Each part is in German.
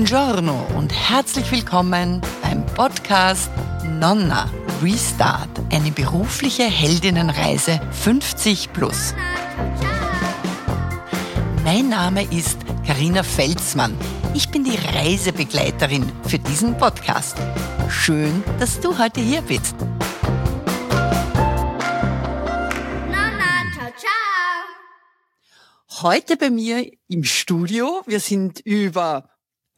Buongiorno und herzlich willkommen beim Podcast Nonna Restart, eine berufliche Heldinnenreise 50 plus. Mein Name ist Karina Felsmann. Ich bin die Reisebegleiterin für diesen Podcast. Schön, dass du heute hier bist. Heute bei mir im Studio. Wir sind über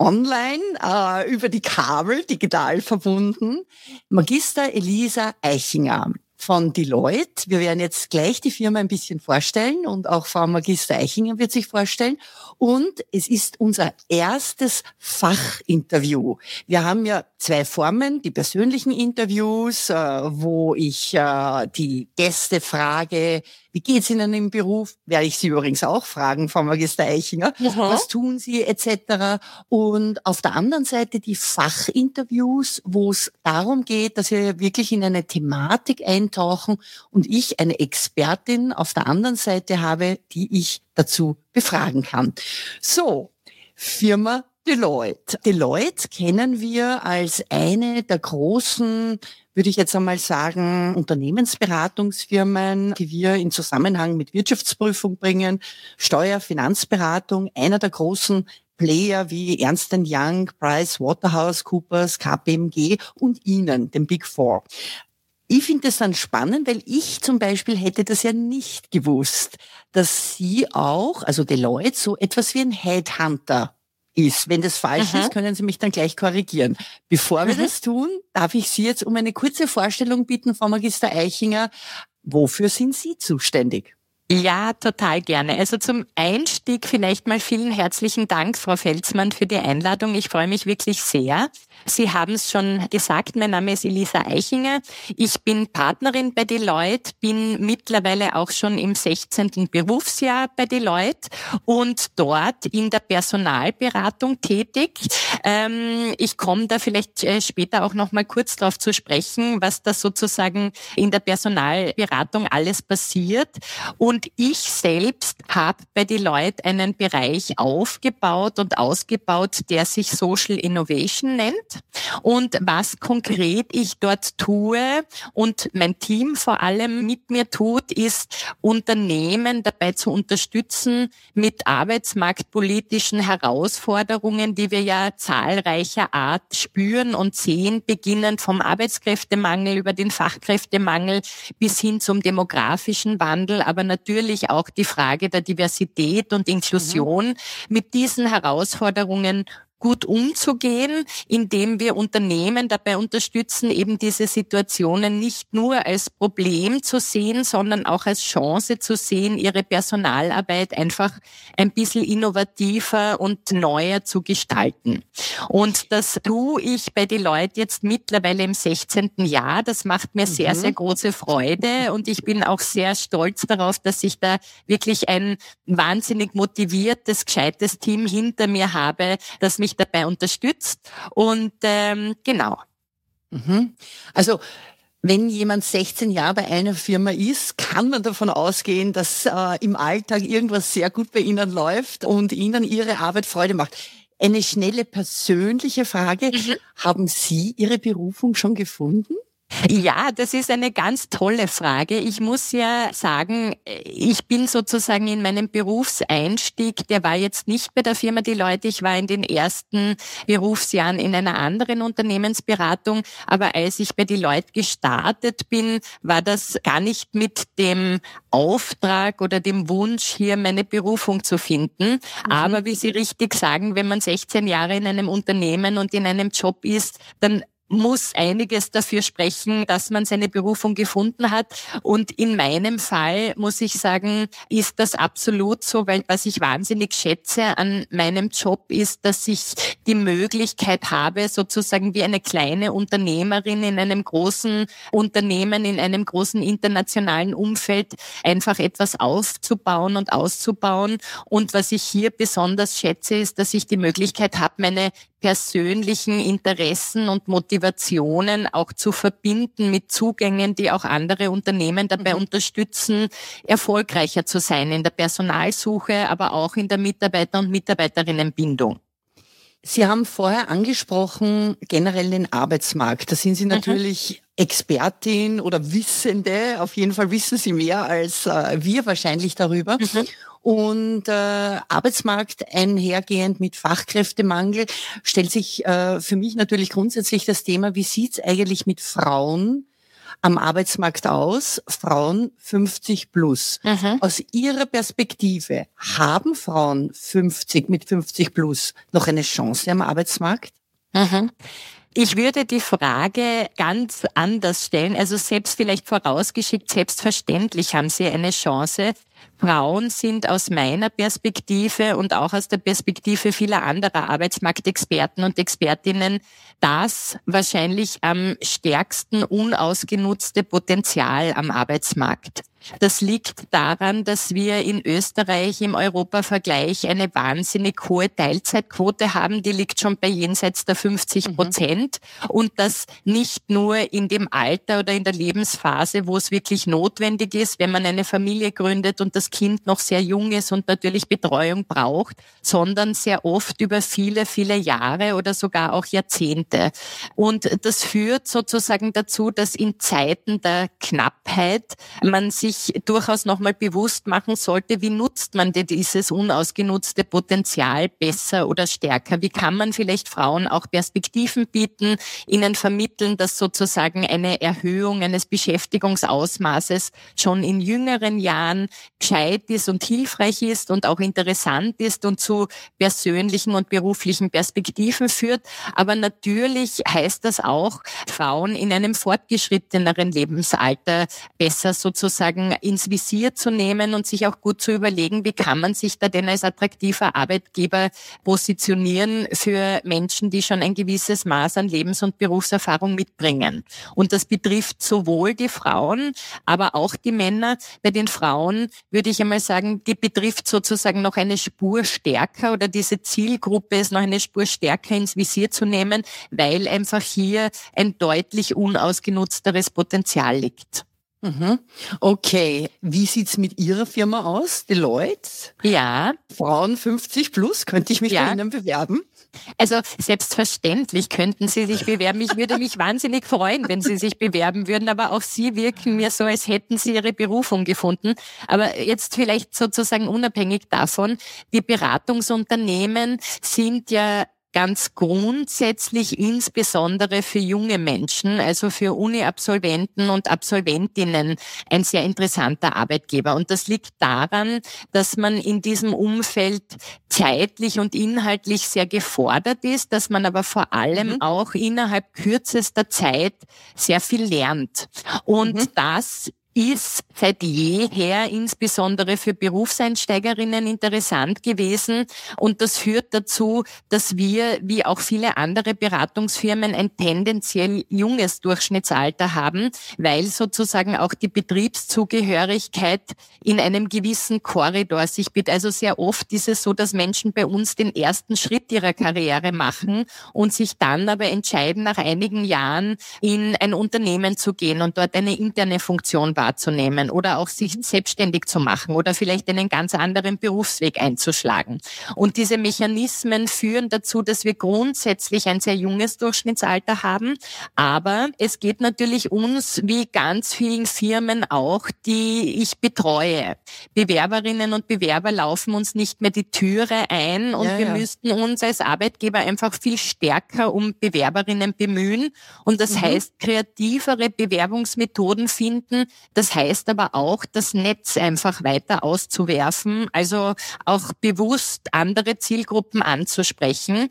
online äh, über die Kabel digital verbunden. Magister Elisa Eichinger von Deloitte. Wir werden jetzt gleich die Firma ein bisschen vorstellen und auch Frau Magister Eichinger wird sich vorstellen. Und es ist unser erstes Fachinterview. Wir haben ja zwei Formen, die persönlichen Interviews, äh, wo ich äh, die Gäste frage, wie geht's Ihnen im Beruf? Werde ich Sie übrigens auch fragen, Frau Magister Eichinger. Aha. Was tun Sie etc. Und auf der anderen Seite die Fachinterviews, wo es darum geht, dass wir wirklich in eine Thematik eintauchen und ich eine Expertin auf der anderen Seite habe, die ich dazu befragen kann. So, Firma Deloitte. Deloitte kennen wir als eine der großen, würde ich jetzt einmal sagen, Unternehmensberatungsfirmen, die wir in Zusammenhang mit Wirtschaftsprüfung bringen, Steuer, Finanzberatung, einer der großen Player wie Ernst Young, Price, Waterhouse, Coopers, KPMG und Ihnen, den Big Four. Ich finde das dann spannend, weil ich zum Beispiel hätte das ja nicht gewusst, dass Sie auch, also Deloitte, so etwas wie ein Headhunter ist. Wenn das falsch Aha. ist, können Sie mich dann gleich korrigieren. Bevor wir Aha. das tun, darf ich Sie jetzt um eine kurze Vorstellung bitten, Frau Magister Eichinger. Wofür sind Sie zuständig? Ja, total gerne. Also zum Einstieg vielleicht mal vielen herzlichen Dank, Frau Felsmann, für die Einladung. Ich freue mich wirklich sehr. Sie haben es schon gesagt, mein Name ist Elisa Eichinger. Ich bin Partnerin bei Deloitte, bin mittlerweile auch schon im 16. Berufsjahr bei Deloitte und dort in der Personalberatung tätig. Ähm, ich komme da vielleicht äh, später auch noch mal kurz darauf zu sprechen, was da sozusagen in der Personalberatung alles passiert. Und und ich selbst habe bei Deloitte einen Bereich aufgebaut und ausgebaut, der sich Social Innovation nennt. Und was konkret ich dort tue und mein Team vor allem mit mir tut, ist Unternehmen dabei zu unterstützen mit arbeitsmarktpolitischen Herausforderungen, die wir ja zahlreicher Art spüren und sehen, beginnend vom Arbeitskräftemangel über den Fachkräftemangel bis hin zum demografischen Wandel, aber natürlich natürlich auch die Frage der Diversität und Inklusion mhm. mit diesen Herausforderungen gut umzugehen, indem wir Unternehmen dabei unterstützen, eben diese Situationen nicht nur als Problem zu sehen, sondern auch als Chance zu sehen, ihre Personalarbeit einfach ein bisschen innovativer und neuer zu gestalten. Und das tue ich bei Deloitte jetzt mittlerweile im 16. Jahr. Das macht mir sehr, mhm. sehr große Freude und ich bin auch sehr stolz darauf, dass ich da wirklich ein wahnsinnig motiviertes, gescheites Team hinter mir habe, das mich mich dabei unterstützt. Und ähm, genau. Mhm. Also wenn jemand 16 Jahre bei einer Firma ist, kann man davon ausgehen, dass äh, im Alltag irgendwas sehr gut bei Ihnen läuft und Ihnen Ihre Arbeit Freude macht. Eine schnelle persönliche Frage. Mhm. Haben Sie Ihre Berufung schon gefunden? Ja, das ist eine ganz tolle Frage. Ich muss ja sagen, ich bin sozusagen in meinem Berufseinstieg, der war jetzt nicht bei der Firma Deloitte, ich war in den ersten Berufsjahren in einer anderen Unternehmensberatung, aber als ich bei Deloitte gestartet bin, war das gar nicht mit dem Auftrag oder dem Wunsch, hier meine Berufung zu finden. Mhm. Aber wie Sie richtig sagen, wenn man 16 Jahre in einem Unternehmen und in einem Job ist, dann muss einiges dafür sprechen, dass man seine Berufung gefunden hat. Und in meinem Fall muss ich sagen, ist das absolut so, weil was ich wahnsinnig schätze an meinem Job ist, dass ich die Möglichkeit habe, sozusagen wie eine kleine Unternehmerin in einem großen Unternehmen, in einem großen internationalen Umfeld einfach etwas aufzubauen und auszubauen. Und was ich hier besonders schätze, ist, dass ich die Möglichkeit habe, meine persönlichen Interessen und Motivationen auch zu verbinden mit Zugängen, die auch andere Unternehmen dabei mhm. unterstützen, erfolgreicher zu sein in der Personalsuche, aber auch in der Mitarbeiter- und Mitarbeiterinnenbindung. Sie haben vorher angesprochen, generell den Arbeitsmarkt. Da sind Sie mhm. natürlich mhm. Expertin oder Wissende. Auf jeden Fall wissen Sie mehr als äh, wir wahrscheinlich darüber. Mhm. Und äh, Arbeitsmarkt einhergehend mit Fachkräftemangel stellt sich äh, für mich natürlich grundsätzlich das Thema, wie sieht's eigentlich mit Frauen am Arbeitsmarkt aus, Frauen 50 plus. Mhm. Aus Ihrer Perspektive, haben Frauen 50 mit 50 plus noch eine Chance am Arbeitsmarkt? Mhm. Ich würde die Frage ganz anders stellen. Also selbst vielleicht vorausgeschickt, selbstverständlich haben Sie eine Chance. Frauen sind aus meiner Perspektive und auch aus der Perspektive vieler anderer Arbeitsmarktexperten und Expertinnen das wahrscheinlich am stärksten unausgenutzte Potenzial am Arbeitsmarkt. Das liegt daran, dass wir in Österreich im Europavergleich eine wahnsinnig hohe Teilzeitquote haben. Die liegt schon bei jenseits der 50 mhm. Prozent. Mhm. Und das nicht nur in dem Alter oder in der Lebensphase, wo es wirklich notwendig ist, wenn man eine Familie gründet und das Kind noch sehr jung ist und natürlich Betreuung braucht, sondern sehr oft über viele, viele Jahre oder sogar auch Jahrzehnte. Und das führt sozusagen dazu, dass in Zeiten der Knappheit man sich durchaus nochmal bewusst machen sollte, wie nutzt man denn dieses unausgenutzte Potenzial besser oder stärker? Wie kann man vielleicht Frauen auch Perspektiven bieten, ihnen vermitteln, dass sozusagen eine Erhöhung eines Beschäftigungsausmaßes schon in jüngeren Jahren gescheit ist und hilfreich ist und auch interessant ist und zu persönlichen und beruflichen Perspektiven führt. Aber natürlich heißt das auch, Frauen in einem fortgeschritteneren Lebensalter besser sozusagen ins Visier zu nehmen und sich auch gut zu überlegen, wie kann man sich da denn als attraktiver Arbeitgeber positionieren für Menschen, die schon ein gewisses Maß an Lebens- und Berufserfahrung mitbringen. Und das betrifft sowohl die Frauen, aber auch die Männer. Bei den Frauen würde ich einmal sagen, die betrifft sozusagen noch eine Spur stärker oder diese Zielgruppe ist noch eine Spur stärker ins Visier zu nehmen, weil einfach hier ein deutlich unausgenutzteres Potenzial liegt. Mhm. Okay, wie sieht's mit Ihrer Firma aus, Deloitte? Ja. Frauen 50 plus, könnte ich mich ja. bei Ihnen bewerben? Also selbstverständlich könnten Sie sich bewerben. Ich würde mich wahnsinnig freuen, wenn Sie sich bewerben würden, aber auch Sie wirken mir so, als hätten Sie Ihre Berufung gefunden. Aber jetzt vielleicht sozusagen unabhängig davon, die Beratungsunternehmen sind ja ganz grundsätzlich insbesondere für junge Menschen, also für Uni-Absolventen und Absolventinnen ein sehr interessanter Arbeitgeber. Und das liegt daran, dass man in diesem Umfeld zeitlich und inhaltlich sehr gefordert ist, dass man aber vor allem mhm. auch innerhalb kürzester Zeit sehr viel lernt. Und mhm. das ist seit jeher insbesondere für Berufseinsteigerinnen interessant gewesen. Und das führt dazu, dass wir, wie auch viele andere Beratungsfirmen, ein tendenziell junges Durchschnittsalter haben, weil sozusagen auch die Betriebszugehörigkeit in einem gewissen Korridor sich bietet. Also sehr oft ist es so, dass Menschen bei uns den ersten Schritt ihrer Karriere machen und sich dann aber entscheiden, nach einigen Jahren in ein Unternehmen zu gehen und dort eine interne Funktion wahrzunehmen oder auch sich selbstständig zu machen oder vielleicht einen ganz anderen Berufsweg einzuschlagen. Und diese Mechanismen führen dazu, dass wir grundsätzlich ein sehr junges Durchschnittsalter haben. Aber es geht natürlich uns wie ganz vielen Firmen auch, die ich betreue. Bewerberinnen und Bewerber laufen uns nicht mehr die Türe ein und ja, wir ja. müssten uns als Arbeitgeber einfach viel stärker um Bewerberinnen bemühen. Und das mhm. heißt, kreativere Bewerbungsmethoden finden. Das heißt, aber auch, das Netz einfach weiter auszuwerfen, also auch bewusst andere Zielgruppen anzusprechen.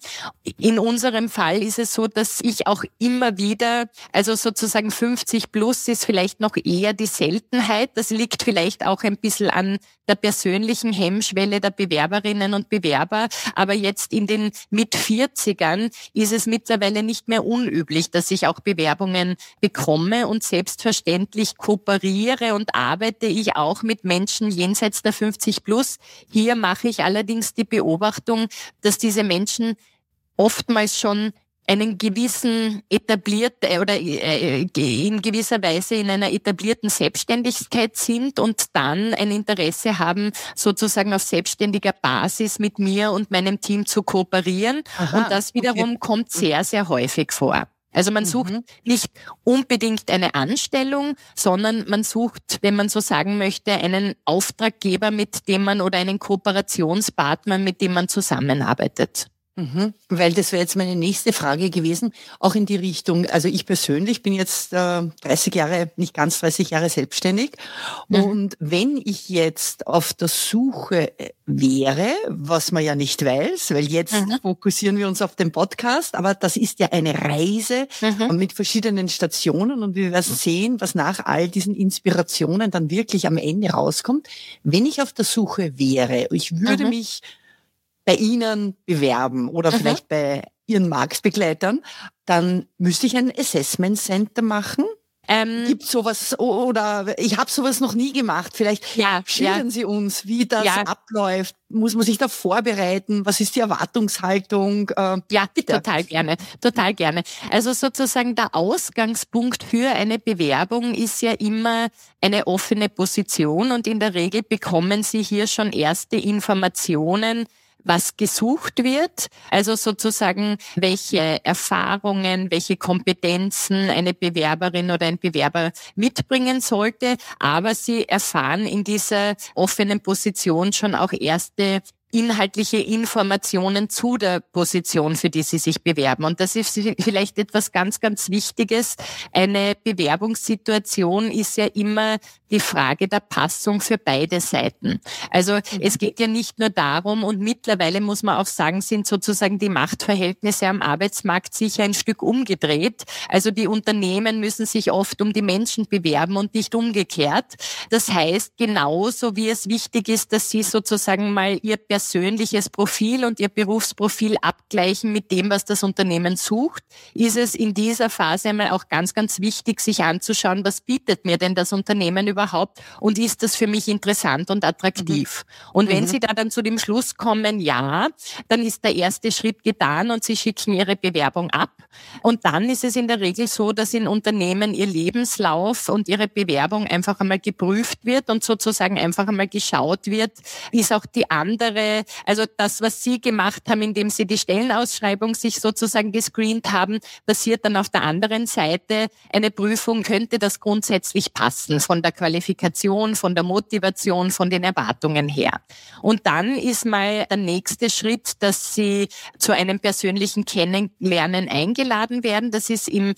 In unserem Fall ist es so, dass ich auch immer wieder, also sozusagen 50 plus ist vielleicht noch eher die Seltenheit. Das liegt vielleicht auch ein bisschen an der persönlichen Hemmschwelle der Bewerberinnen und Bewerber. Aber jetzt in den mit 40ern ist es mittlerweile nicht mehr unüblich, dass ich auch Bewerbungen bekomme und selbstverständlich kooperiere und arbeite ich auch mit Menschen jenseits der 50 plus. Hier mache ich allerdings die Beobachtung, dass diese Menschen oftmals schon einen gewissen etabliert äh, oder äh, in gewisser Weise in einer etablierten Selbstständigkeit sind und dann ein Interesse haben, sozusagen auf selbstständiger Basis mit mir und meinem Team zu kooperieren. Aha, und das wiederum okay. kommt sehr, sehr häufig vor. Also man sucht mhm. nicht unbedingt eine Anstellung, sondern man sucht, wenn man so sagen möchte, einen Auftraggeber, mit dem man oder einen Kooperationspartner, mit dem man zusammenarbeitet. Mhm, weil das wäre jetzt meine nächste Frage gewesen, auch in die Richtung, also ich persönlich bin jetzt äh, 30 Jahre, nicht ganz 30 Jahre selbstständig mhm. und wenn ich jetzt auf der Suche äh, wäre, was man ja nicht weiß, weil jetzt mhm. fokussieren wir uns auf den Podcast, aber das ist ja eine Reise mhm. mit verschiedenen Stationen und wir werden sehen, was nach all diesen Inspirationen dann wirklich am Ende rauskommt. Wenn ich auf der Suche wäre, ich würde mhm. mich bei Ihnen bewerben oder mhm. vielleicht bei Ihren Marktbegleitern, dann müsste ich ein Assessment Center machen. Ähm, Gibt sowas oder ich habe sowas noch nie gemacht. Vielleicht ja, schildern ja. Sie uns, wie das ja. abläuft. Muss man sich da vorbereiten? Was ist die Erwartungshaltung? Äh, ja, bitte. total gerne, total gerne. Also sozusagen der Ausgangspunkt für eine Bewerbung ist ja immer eine offene Position und in der Regel bekommen Sie hier schon erste Informationen was gesucht wird, also sozusagen welche Erfahrungen, welche Kompetenzen eine Bewerberin oder ein Bewerber mitbringen sollte. Aber sie erfahren in dieser offenen Position schon auch erste inhaltliche Informationen zu der Position, für die Sie sich bewerben. Und das ist vielleicht etwas ganz, ganz Wichtiges. Eine Bewerbungssituation ist ja immer die Frage der Passung für beide Seiten. Also mhm. es geht ja nicht nur darum, und mittlerweile muss man auch sagen, sind sozusagen die Machtverhältnisse am Arbeitsmarkt sicher ein Stück umgedreht. Also die Unternehmen müssen sich oft um die Menschen bewerben und nicht umgekehrt. Das heißt, genauso wie es wichtig ist, dass Sie sozusagen mal Ihr persönliches Profil und ihr Berufsprofil abgleichen mit dem, was das Unternehmen sucht, ist es in dieser Phase einmal auch ganz, ganz wichtig, sich anzuschauen, was bietet mir denn das Unternehmen überhaupt und ist das für mich interessant und attraktiv. Mhm. Und wenn mhm. Sie da dann zu dem Schluss kommen, ja, dann ist der erste Schritt getan und Sie schicken Ihre Bewerbung ab. Und dann ist es in der Regel so, dass in Unternehmen Ihr Lebenslauf und Ihre Bewerbung einfach einmal geprüft wird und sozusagen einfach einmal geschaut wird, ist auch die andere also das, was Sie gemacht haben, indem Sie die Stellenausschreibung sich sozusagen gescreent haben, passiert dann auf der anderen Seite eine Prüfung, könnte das grundsätzlich passen von der Qualifikation, von der Motivation, von den Erwartungen her. Und dann ist mal der nächste Schritt, dass Sie zu einem persönlichen Kennenlernen eingeladen werden. Das ist im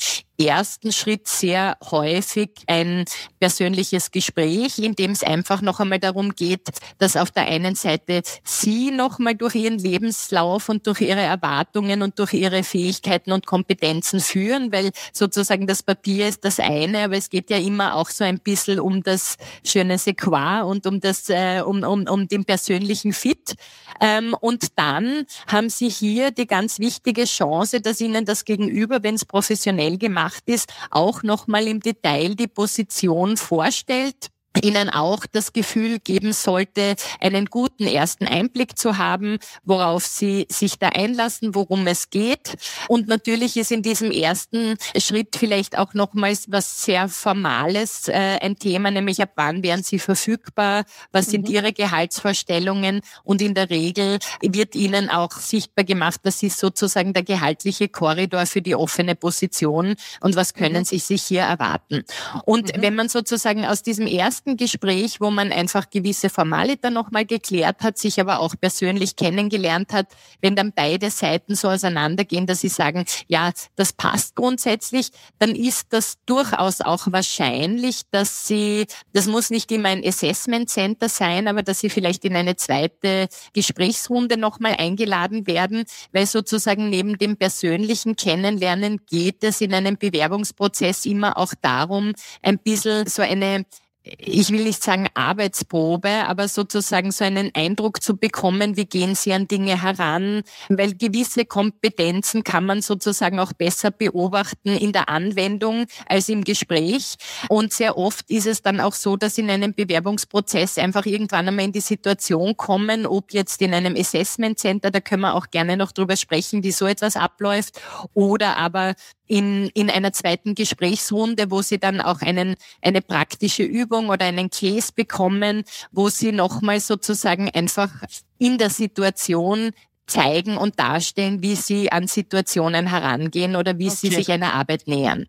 ersten Schritt sehr häufig ein persönliches Gespräch, in dem es einfach noch einmal darum geht, dass auf der einen Seite Sie noch mal durch Ihren Lebenslauf und durch Ihre Erwartungen und durch Ihre Fähigkeiten und Kompetenzen führen, weil sozusagen das Papier ist das eine, aber es geht ja immer auch so ein bisschen um das schöne Sequoia und um das, äh, um, um, um den persönlichen Fit. Ähm, und dann haben Sie hier die ganz wichtige Chance, dass Ihnen das Gegenüber, wenn es professionell gemacht ist, auch nochmal im Detail die Position vorstellt Ihnen auch das Gefühl geben sollte, einen guten ersten Einblick zu haben, worauf Sie sich da einlassen, worum es geht. Und natürlich ist in diesem ersten Schritt vielleicht auch nochmals was sehr Formales äh, ein Thema, nämlich ab wann wären Sie verfügbar, was sind mhm. Ihre Gehaltsvorstellungen und in der Regel wird Ihnen auch sichtbar gemacht, was ist sozusagen der gehaltliche Korridor für die offene Position und was können mhm. Sie sich hier erwarten. Und mhm. wenn man sozusagen aus diesem ersten ersten Gespräch, wo man einfach gewisse Formalita nochmal geklärt hat, sich aber auch persönlich kennengelernt hat, wenn dann beide Seiten so auseinandergehen, dass sie sagen, ja, das passt grundsätzlich, dann ist das durchaus auch wahrscheinlich, dass sie, das muss nicht immer ein Assessment Center sein, aber dass sie vielleicht in eine zweite Gesprächsrunde nochmal eingeladen werden, weil sozusagen neben dem persönlichen Kennenlernen geht es in einem Bewerbungsprozess immer auch darum, ein bisschen so eine ich will nicht sagen Arbeitsprobe, aber sozusagen so einen Eindruck zu bekommen, wie gehen Sie an Dinge heran, weil gewisse Kompetenzen kann man sozusagen auch besser beobachten in der Anwendung als im Gespräch. Und sehr oft ist es dann auch so, dass in einem Bewerbungsprozess einfach irgendwann einmal in die Situation kommen, ob jetzt in einem Assessment Center, da können wir auch gerne noch drüber sprechen, wie so etwas abläuft, oder aber in, in einer zweiten Gesprächsrunde, wo sie dann auch einen, eine praktische Übung oder einen Case bekommen, wo sie nochmal sozusagen einfach in der Situation zeigen und darstellen, wie sie an Situationen herangehen oder wie okay. sie sich einer Arbeit nähern.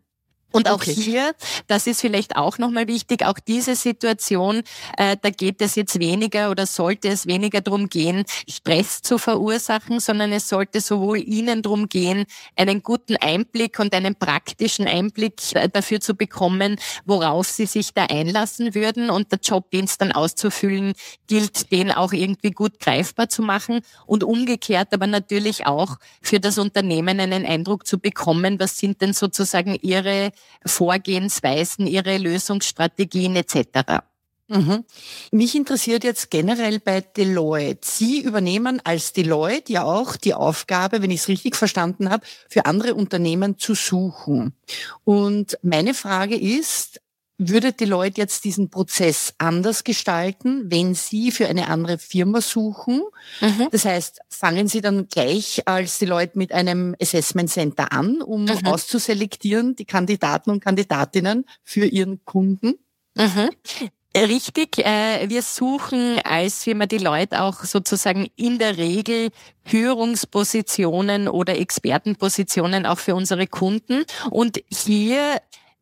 Und auch okay. hier, das ist vielleicht auch nochmal wichtig, auch diese Situation, äh, da geht es jetzt weniger oder sollte es weniger darum gehen, Stress zu verursachen, sondern es sollte sowohl Ihnen darum gehen, einen guten Einblick und einen praktischen Einblick äh, dafür zu bekommen, worauf Sie sich da einlassen würden und der Job, den es dann auszufüllen, gilt, den auch irgendwie gut greifbar zu machen und umgekehrt aber natürlich auch für das Unternehmen einen Eindruck zu bekommen, was sind denn sozusagen Ihre Vorgehensweisen, ihre Lösungsstrategien etc. Mhm. Mich interessiert jetzt generell bei Deloitte. Sie übernehmen als Deloitte ja auch die Aufgabe, wenn ich es richtig verstanden habe, für andere Unternehmen zu suchen. Und meine Frage ist, würde Deloitte jetzt diesen Prozess anders gestalten, wenn Sie für eine andere Firma suchen? Mhm. Das heißt, fangen Sie dann gleich als Deloitte mit einem Assessment Center an, um mhm. auszuselektieren die Kandidaten und Kandidatinnen für Ihren Kunden? Mhm. Richtig, äh, wir suchen als Firma Deloitte auch sozusagen in der Regel Führungspositionen oder Expertenpositionen auch für unsere Kunden. Und hier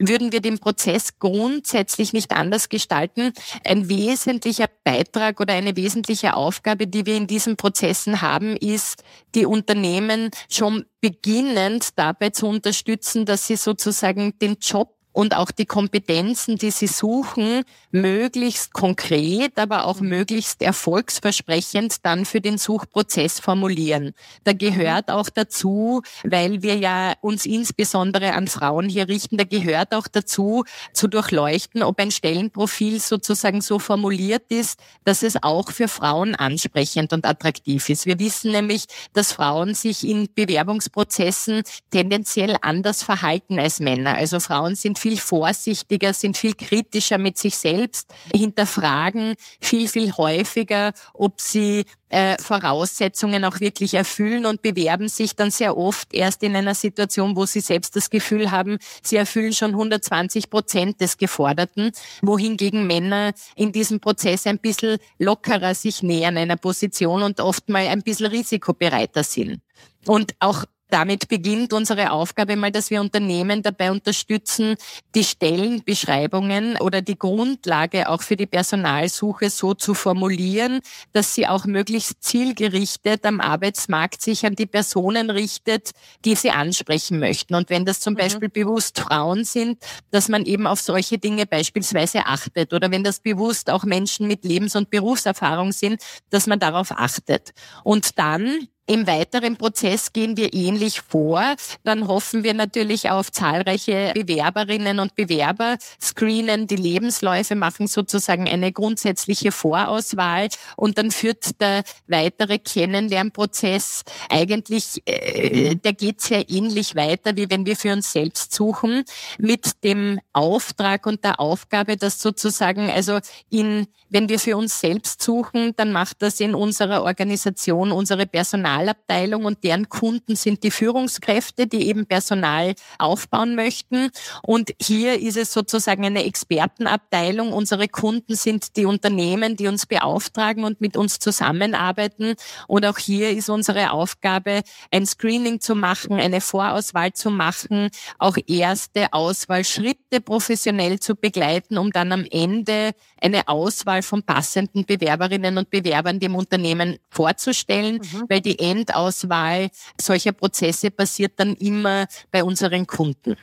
würden wir den Prozess grundsätzlich nicht anders gestalten. Ein wesentlicher Beitrag oder eine wesentliche Aufgabe, die wir in diesen Prozessen haben, ist, die Unternehmen schon beginnend dabei zu unterstützen, dass sie sozusagen den Job und auch die Kompetenzen, die sie suchen, möglichst konkret, aber auch möglichst erfolgsversprechend dann für den Suchprozess formulieren. Da gehört auch dazu, weil wir ja uns insbesondere an Frauen hier richten, da gehört auch dazu, zu durchleuchten, ob ein Stellenprofil sozusagen so formuliert ist, dass es auch für Frauen ansprechend und attraktiv ist. Wir wissen nämlich, dass Frauen sich in Bewerbungsprozessen tendenziell anders verhalten als Männer. Also Frauen sind viel vorsichtiger, sind viel kritischer mit sich selbst, hinterfragen viel, viel häufiger, ob sie äh, Voraussetzungen auch wirklich erfüllen und bewerben sich dann sehr oft erst in einer Situation, wo sie selbst das Gefühl haben, sie erfüllen schon 120 Prozent des Geforderten, wohingegen Männer in diesem Prozess ein bisschen lockerer sich nähern einer Position und oft mal ein bisschen risikobereiter sind. Und auch damit beginnt unsere Aufgabe mal, dass wir Unternehmen dabei unterstützen, die Stellenbeschreibungen oder die Grundlage auch für die Personalsuche so zu formulieren, dass sie auch möglichst zielgerichtet am Arbeitsmarkt sich an die Personen richtet, die sie ansprechen möchten. Und wenn das zum mhm. Beispiel bewusst Frauen sind, dass man eben auf solche Dinge beispielsweise achtet. Oder wenn das bewusst auch Menschen mit Lebens- und Berufserfahrung sind, dass man darauf achtet. Und dann im weiteren Prozess gehen wir ähnlich vor. Dann hoffen wir natürlich auf zahlreiche Bewerberinnen und Bewerber, screenen die Lebensläufe, machen sozusagen eine grundsätzliche Vorauswahl und dann führt der weitere Kennenlernprozess eigentlich, äh, der geht sehr ähnlich weiter, wie wenn wir für uns selbst suchen, mit dem Auftrag und der Aufgabe, dass sozusagen, also in, wenn wir für uns selbst suchen, dann macht das in unserer Organisation unsere Personal Personalabteilung und deren Kunden sind die Führungskräfte, die eben Personal aufbauen möchten. Und hier ist es sozusagen eine Expertenabteilung. Unsere Kunden sind die Unternehmen, die uns beauftragen und mit uns zusammenarbeiten. Und auch hier ist unsere Aufgabe, ein Screening zu machen, eine Vorauswahl zu machen, auch erste Auswahlschritte professionell zu begleiten, um dann am Ende eine Auswahl von passenden Bewerberinnen und Bewerbern dem Unternehmen vorzustellen, mhm. weil die Endauswahl solcher Prozesse passiert dann immer bei unseren Kunden.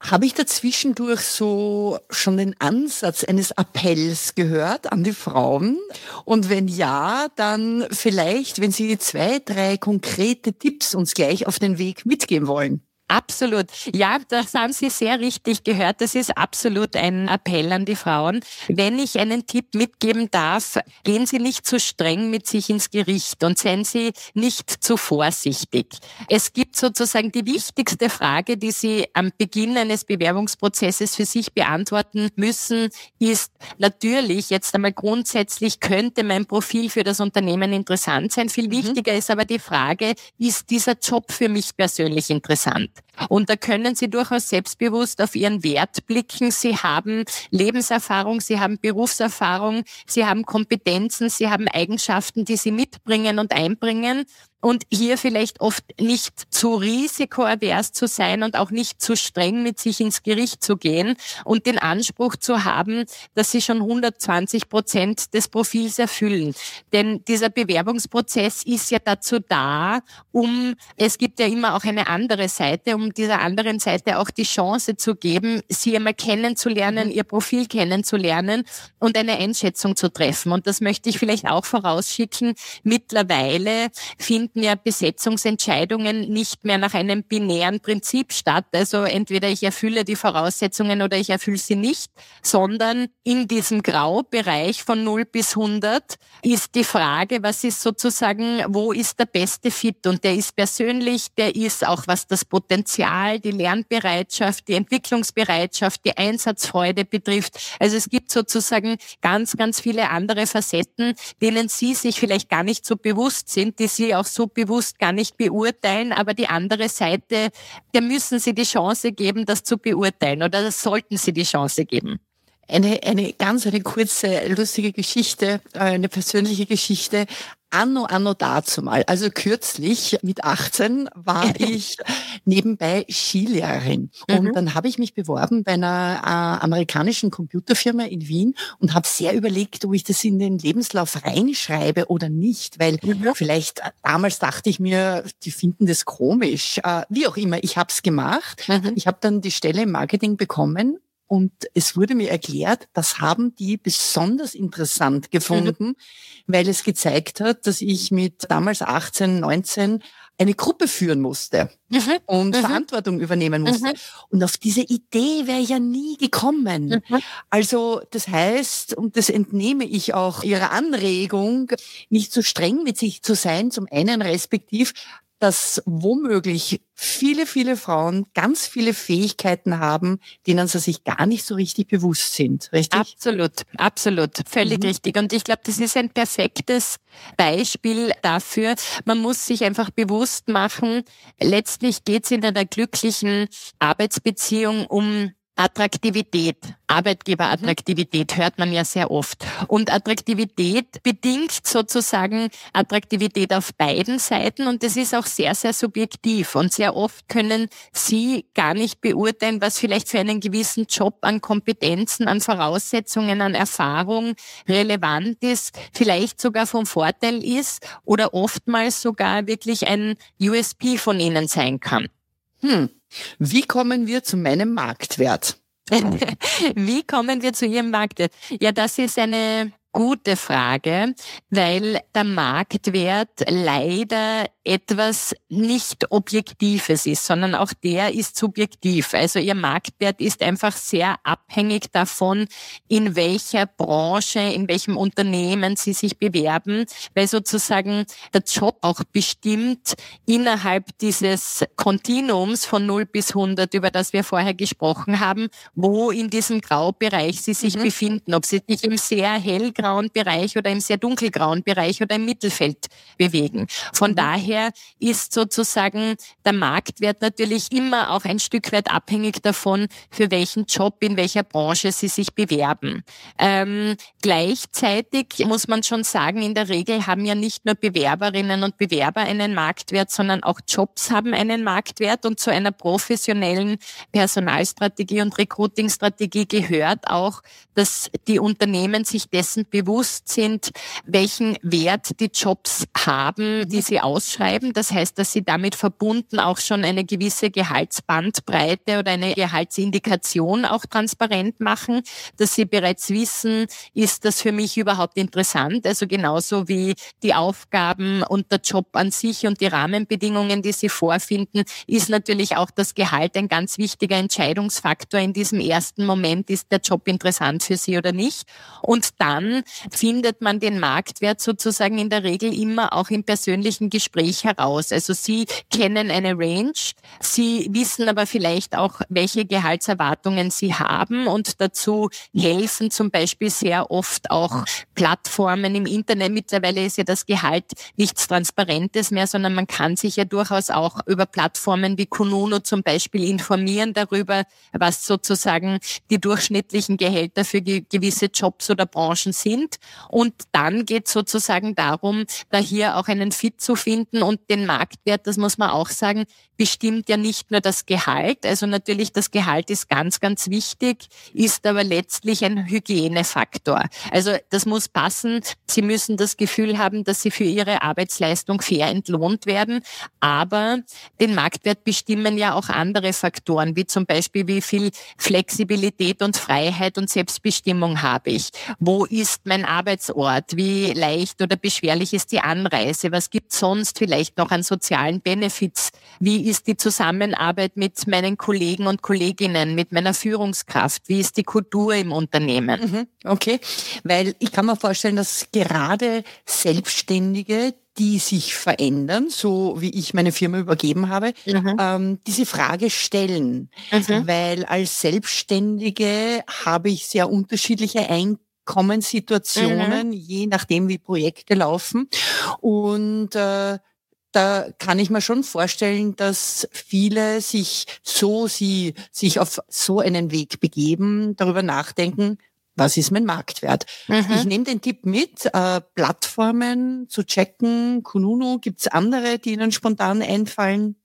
Habe ich dazwischendurch so schon den Ansatz eines Appells gehört an die Frauen? Und wenn ja, dann vielleicht, wenn Sie zwei, drei konkrete Tipps uns gleich auf den Weg mitgeben wollen. Absolut. Ja, das haben Sie sehr richtig gehört. Das ist absolut ein Appell an die Frauen. Wenn ich einen Tipp mitgeben darf, gehen Sie nicht zu streng mit sich ins Gericht und seien Sie nicht zu vorsichtig. Es gibt sozusagen die wichtigste Frage, die Sie am Beginn eines Bewerbungsprozesses für sich beantworten müssen, ist natürlich jetzt einmal grundsätzlich könnte mein Profil für das Unternehmen interessant sein. Viel mhm. wichtiger ist aber die Frage, ist dieser Job für mich persönlich interessant? Und da können Sie durchaus selbstbewusst auf Ihren Wert blicken. Sie haben Lebenserfahrung, Sie haben Berufserfahrung, Sie haben Kompetenzen, Sie haben Eigenschaften, die Sie mitbringen und einbringen und hier vielleicht oft nicht zu risikoavers zu sein und auch nicht zu streng mit sich ins Gericht zu gehen und den Anspruch zu haben, dass sie schon 120 Prozent des Profils erfüllen. Denn dieser Bewerbungsprozess ist ja dazu da, um, es gibt ja immer auch eine andere Seite, um dieser anderen Seite auch die Chance zu geben, sie einmal kennenzulernen, ihr Profil kennenzulernen und eine Einschätzung zu treffen. Und das möchte ich vielleicht auch vorausschicken. Mittlerweile finden finden ja Besetzungsentscheidungen nicht mehr nach einem binären Prinzip statt. Also entweder ich erfülle die Voraussetzungen oder ich erfülle sie nicht, sondern in diesem Graubereich von 0 bis 100 ist die Frage, was ist sozusagen, wo ist der beste Fit? Und der ist persönlich, der ist auch was das Potenzial, die Lernbereitschaft, die Entwicklungsbereitschaft, die Einsatzfreude betrifft. Also es gibt sozusagen ganz, ganz viele andere Facetten, denen Sie sich vielleicht gar nicht so bewusst sind, die Sie auch so bewusst gar nicht beurteilen, aber die andere Seite, der müssen Sie die Chance geben, das zu beurteilen oder das sollten Sie die Chance geben. Eine, eine ganz eine kurze, lustige Geschichte, äh, eine persönliche Geschichte. Anno, anno dazu mal. Also kürzlich mit 18 war ich nebenbei Skilehrerin. Und mhm. dann habe ich mich beworben bei einer äh, amerikanischen Computerfirma in Wien und habe sehr überlegt, ob ich das in den Lebenslauf reinschreibe oder nicht, weil mhm. vielleicht äh, damals dachte ich mir, die finden das komisch. Äh, wie auch immer, ich habe es gemacht. Mhm. Ich habe dann die Stelle im Marketing bekommen und es wurde mir erklärt, das haben die besonders interessant gefunden, mhm. weil es gezeigt hat, dass ich mit damals 18, 19 eine Gruppe führen musste mhm. und mhm. Verantwortung übernehmen musste. Mhm. Und auf diese Idee wäre ich ja nie gekommen. Mhm. Also das heißt, und das entnehme ich auch Ihrer Anregung, nicht so streng mit sich zu sein, zum einen respektiv, dass womöglich viele, viele Frauen ganz viele Fähigkeiten haben, denen sie sich gar nicht so richtig bewusst sind, richtig? Absolut, absolut, völlig mhm. richtig. Und ich glaube, das ist ein perfektes Beispiel dafür. Man muss sich einfach bewusst machen, letztlich geht es in einer glücklichen Arbeitsbeziehung um Attraktivität, Arbeitgeberattraktivität hört man ja sehr oft. Und Attraktivität bedingt sozusagen Attraktivität auf beiden Seiten und das ist auch sehr, sehr subjektiv. Und sehr oft können Sie gar nicht beurteilen, was vielleicht für einen gewissen Job an Kompetenzen, an Voraussetzungen, an Erfahrung relevant ist, vielleicht sogar vom Vorteil ist oder oftmals sogar wirklich ein USP von Ihnen sein kann. Hm. Wie kommen wir zu meinem Marktwert? Wie kommen wir zu Ihrem Marktwert? Ja, das ist eine gute Frage, weil der Marktwert leider etwas nicht Objektives ist, sondern auch der ist subjektiv. Also Ihr Marktwert ist einfach sehr abhängig davon, in welcher Branche, in welchem Unternehmen Sie sich bewerben, weil sozusagen der Job auch bestimmt innerhalb dieses Kontinuums von 0 bis 100, über das wir vorher gesprochen haben, wo in diesem Graubereich Sie sich mhm. befinden, ob Sie sich im sehr hellgrauen Bereich oder im sehr dunkelgrauen Bereich oder im Mittelfeld bewegen. Von mhm. daher daher ist sozusagen der Marktwert natürlich immer auch ein Stück weit abhängig davon, für welchen Job in welcher Branche sie sich bewerben. Ähm, gleichzeitig muss man schon sagen, in der Regel haben ja nicht nur Bewerberinnen und Bewerber einen Marktwert, sondern auch Jobs haben einen Marktwert und zu einer professionellen Personalstrategie und Recruitingstrategie gehört auch, dass die Unternehmen sich dessen bewusst sind, welchen Wert die Jobs haben, die sie ausschreiben ausschreiben. Das heißt, dass sie damit verbunden auch schon eine gewisse Gehaltsbandbreite oder eine Gehaltsindikation auch transparent machen, dass sie bereits wissen, ist das für mich überhaupt interessant? Also genauso wie die Aufgaben und der Job an sich und die Rahmenbedingungen, die sie vorfinden, ist natürlich auch das Gehalt ein ganz wichtiger Entscheidungsfaktor in diesem ersten Moment. Ist der Job interessant für sie oder nicht? Und dann findet man den Marktwert sozusagen in der Regel immer auch im persönlichen Gespräch heraus. Also Sie kennen eine Range, Sie wissen aber vielleicht auch, welche Gehaltserwartungen Sie haben und dazu helfen zum Beispiel sehr oft auch Plattformen im Internet. Mittlerweile ist ja das Gehalt nichts Transparentes mehr, sondern man kann sich ja durchaus auch über Plattformen wie Kununu zum Beispiel informieren darüber, was sozusagen die durchschnittlichen Gehälter für gewisse Jobs oder Branchen sind. Und dann geht sozusagen darum, da hier auch einen Fit zu finden und den Marktwert, das muss man auch sagen, bestimmt ja nicht nur das Gehalt. Also natürlich das Gehalt ist ganz, ganz wichtig, ist aber letztlich ein Hygienefaktor. Also das muss passen. Sie müssen das Gefühl haben, dass sie für ihre Arbeitsleistung fair entlohnt werden. Aber den Marktwert bestimmen ja auch andere Faktoren, wie zum Beispiel, wie viel Flexibilität und Freiheit und Selbstbestimmung habe ich? Wo ist mein Arbeitsort? Wie leicht oder beschwerlich ist die Anreise? Was gibt sonst vielleicht noch an sozialen Benefits? Wie ist die Zusammenarbeit mit meinen Kollegen und Kolleginnen, mit meiner Führungskraft? Wie ist die Kultur im Unternehmen? Mhm, okay, weil ich kann mir vorstellen, dass gerade Selbstständige, die sich verändern, so wie ich meine Firma übergeben habe, mhm. ähm, diese Frage stellen. Mhm. Weil als Selbstständige habe ich sehr unterschiedliche Einkommenssituationen, mhm. je nachdem, wie Projekte laufen. Und äh, da kann ich mir schon vorstellen, dass viele sich so, sie sich auf so einen Weg begeben, darüber nachdenken, was ist mein Marktwert? Mhm. Ich nehme den Tipp mit, äh, Plattformen zu checken, Kununu, gibt's andere, die Ihnen spontan einfallen?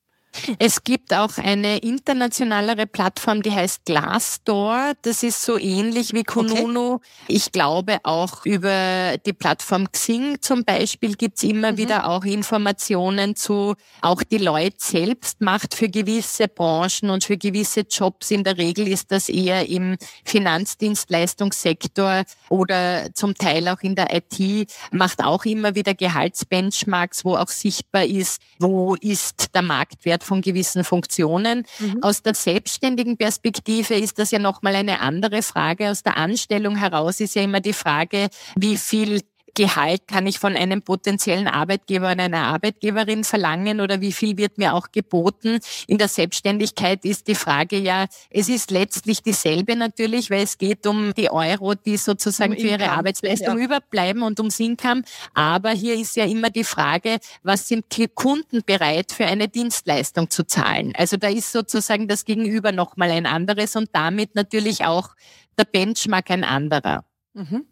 Es gibt auch eine internationalere Plattform, die heißt Glassdoor. Das ist so ähnlich wie Kununu. Okay. Ich glaube auch über die Plattform Xing zum Beispiel gibt's immer mhm. wieder auch Informationen zu. Auch die Leute selbst macht für gewisse Branchen und für gewisse Jobs. In der Regel ist das eher im Finanzdienstleistungssektor oder zum Teil auch in der IT, macht auch immer wieder Gehaltsbenchmarks, wo auch sichtbar ist, wo ist der Marktwert Wert von gewissen Funktionen. Mhm. Aus der selbstständigen Perspektive ist das ja nochmal eine andere Frage. Aus der Anstellung heraus ist ja immer die Frage, wie viel Gehalt kann ich von einem potenziellen Arbeitgeber und einer Arbeitgeberin verlangen oder wie viel wird mir auch geboten? In der Selbstständigkeit ist die Frage ja, es ist letztlich dieselbe natürlich, weil es geht um die Euro, die sozusagen um für ihre Arbeitsleistung ja. überbleiben und ums Income. Aber hier ist ja immer die Frage, was sind Kunden bereit für eine Dienstleistung zu zahlen? Also da ist sozusagen das Gegenüber nochmal ein anderes und damit natürlich auch der Benchmark ein anderer. Mhm.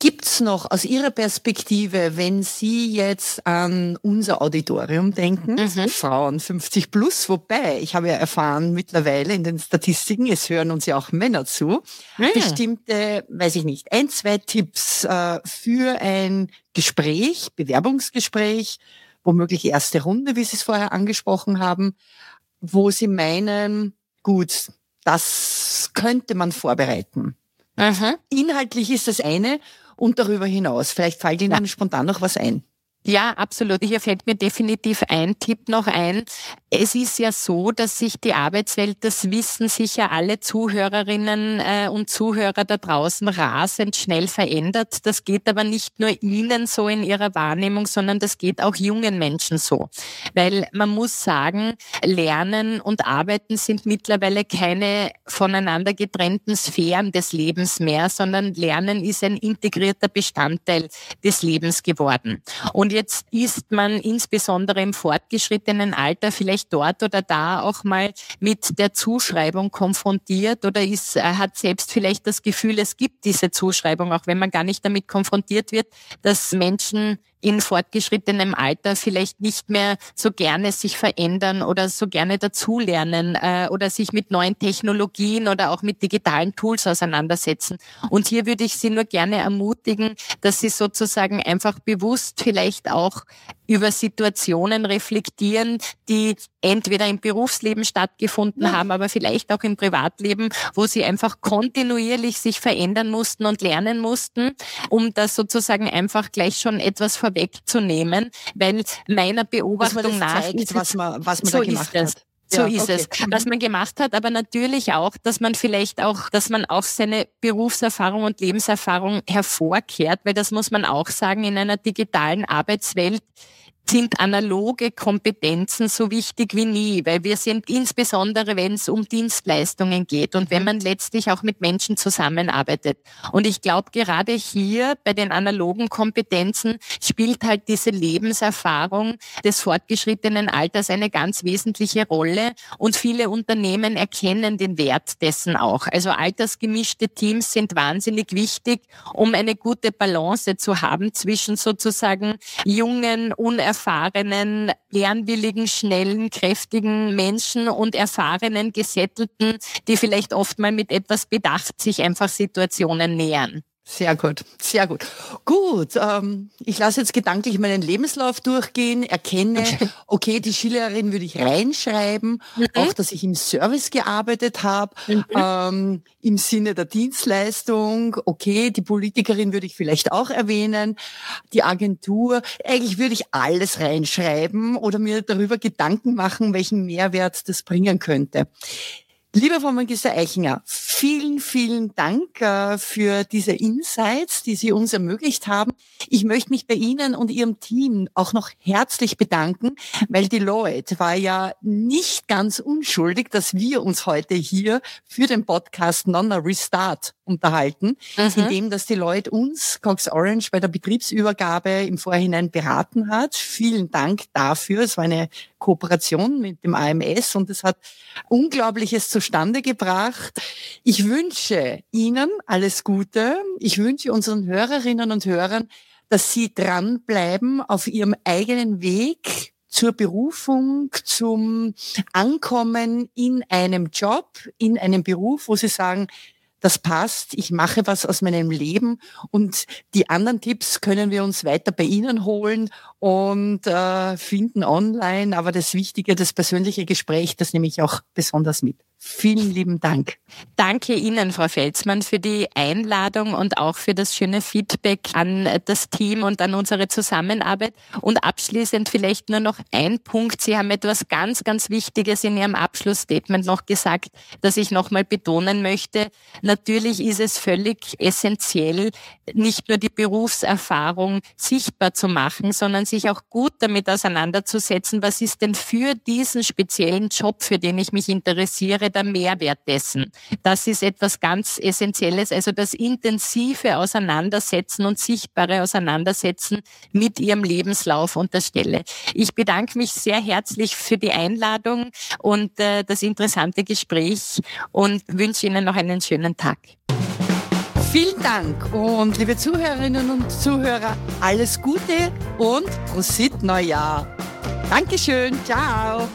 Gibt's noch aus Ihrer Perspektive, wenn Sie jetzt an unser Auditorium denken, mhm. Frauen 50 plus, wobei ich habe ja erfahren mittlerweile in den Statistiken, es hören uns ja auch Männer zu, mhm. bestimmte, weiß ich nicht, ein, zwei Tipps äh, für ein Gespräch, Bewerbungsgespräch, womöglich erste Runde, wie Sie es vorher angesprochen haben, wo Sie meinen, gut, das könnte man vorbereiten. Mhm. Inhaltlich ist das eine und darüber hinaus. Vielleicht fällt Ihnen ja. spontan noch was ein. Ja, absolut. Hier fällt mir definitiv ein Tipp noch ein. Es ist ja so, dass sich die Arbeitswelt, das wissen sicher alle Zuhörerinnen äh, und Zuhörer da draußen rasend schnell verändert. Das geht aber nicht nur Ihnen so in Ihrer Wahrnehmung, sondern das geht auch jungen Menschen so. Weil man muss sagen, Lernen und Arbeiten sind mittlerweile keine voneinander getrennten Sphären des Lebens mehr, sondern Lernen ist ein integrierter Bestandteil des Lebens geworden. Und jetzt ist man insbesondere im fortgeschrittenen Alter vielleicht dort oder da auch mal mit der Zuschreibung konfrontiert oder ist, äh, hat selbst vielleicht das Gefühl, es gibt diese Zuschreibung, auch wenn man gar nicht damit konfrontiert wird, dass Menschen in fortgeschrittenem Alter vielleicht nicht mehr so gerne sich verändern oder so gerne dazulernen äh, oder sich mit neuen Technologien oder auch mit digitalen Tools auseinandersetzen. Und hier würde ich Sie nur gerne ermutigen, dass Sie sozusagen einfach bewusst vielleicht auch über Situationen reflektieren, die entweder im Berufsleben stattgefunden ja. haben, aber vielleicht auch im Privatleben, wo sie einfach kontinuierlich sich verändern mussten und lernen mussten, um das sozusagen einfach gleich schon etwas vorwegzunehmen, weil meiner Beobachtung nach zeigt, ist was man, was man so da gemacht hat. So ja, ist okay. es. Was man gemacht hat, aber natürlich auch, dass man vielleicht auch, dass man auch seine Berufserfahrung und Lebenserfahrung hervorkehrt, weil das muss man auch sagen, in einer digitalen Arbeitswelt sind analoge Kompetenzen so wichtig wie nie, weil wir sind insbesondere, wenn es um Dienstleistungen geht und wenn mhm. man letztlich auch mit Menschen zusammenarbeitet. Und ich glaube, gerade hier bei den analogen Kompetenzen spielt halt diese Lebenserfahrung des fortgeschrittenen Alters eine ganz wesentliche Rolle und viele Unternehmen erkennen den Wert dessen auch. Also altersgemischte Teams sind wahnsinnig wichtig, um eine gute Balance zu haben zwischen sozusagen jungen, unerfahrenen erfahrenen, lernwilligen, schnellen, kräftigen Menschen und erfahrenen, gesettelten, die vielleicht oft mal mit etwas Bedacht sich einfach Situationen nähern. Sehr gut, sehr gut. Gut, ähm, ich lasse jetzt gedanklich meinen Lebenslauf durchgehen, erkenne, okay, die Skilehrerin würde ich reinschreiben, mhm. auch dass ich im Service gearbeitet habe, mhm. ähm, im Sinne der Dienstleistung, okay, die Politikerin würde ich vielleicht auch erwähnen, die Agentur, eigentlich würde ich alles reinschreiben oder mir darüber Gedanken machen, welchen Mehrwert das bringen könnte. Lieber Frau Magister Eichinger, vielen, vielen Dank äh, für diese Insights, die Sie uns ermöglicht haben. Ich möchte mich bei Ihnen und Ihrem Team auch noch herzlich bedanken, weil Deloitte war ja nicht ganz unschuldig, dass wir uns heute hier für den Podcast Nonna Restart unterhalten, mhm. indem das Deloitte uns, Cox Orange, bei der Betriebsübergabe im Vorhinein beraten hat. Vielen Dank dafür. Es war eine Kooperation mit dem AMS und es hat Unglaubliches zustande gebracht. Ich wünsche Ihnen alles Gute. Ich wünsche unseren Hörerinnen und Hörern, dass Sie dranbleiben auf Ihrem eigenen Weg zur Berufung, zum Ankommen in einem Job, in einem Beruf, wo Sie sagen, das passt, ich mache was aus meinem Leben und die anderen Tipps können wir uns weiter bei Ihnen holen und äh, finden online. Aber das Wichtige, das persönliche Gespräch, das nehme ich auch besonders mit. Vielen lieben Dank. Danke Ihnen, Frau Felsmann, für die Einladung und auch für das schöne Feedback an das Team und an unsere Zusammenarbeit. Und abschließend vielleicht nur noch ein Punkt. Sie haben etwas ganz, ganz Wichtiges in Ihrem Abschlussstatement noch gesagt, das ich nochmal betonen möchte. Natürlich ist es völlig essentiell, nicht nur die Berufserfahrung sichtbar zu machen, sondern sich auch gut damit auseinanderzusetzen, was ist denn für diesen speziellen Job, für den ich mich interessiere, der Mehrwert dessen. Das ist etwas ganz Essentielles, also das intensive Auseinandersetzen und sichtbare Auseinandersetzen mit Ihrem Lebenslauf und der Stelle. Ich bedanke mich sehr herzlich für die Einladung und äh, das interessante Gespräch und wünsche Ihnen noch einen schönen Tag. Vielen Dank und liebe Zuhörerinnen und Zuhörer, alles Gute und Prosit Neujahr. Dankeschön, ciao.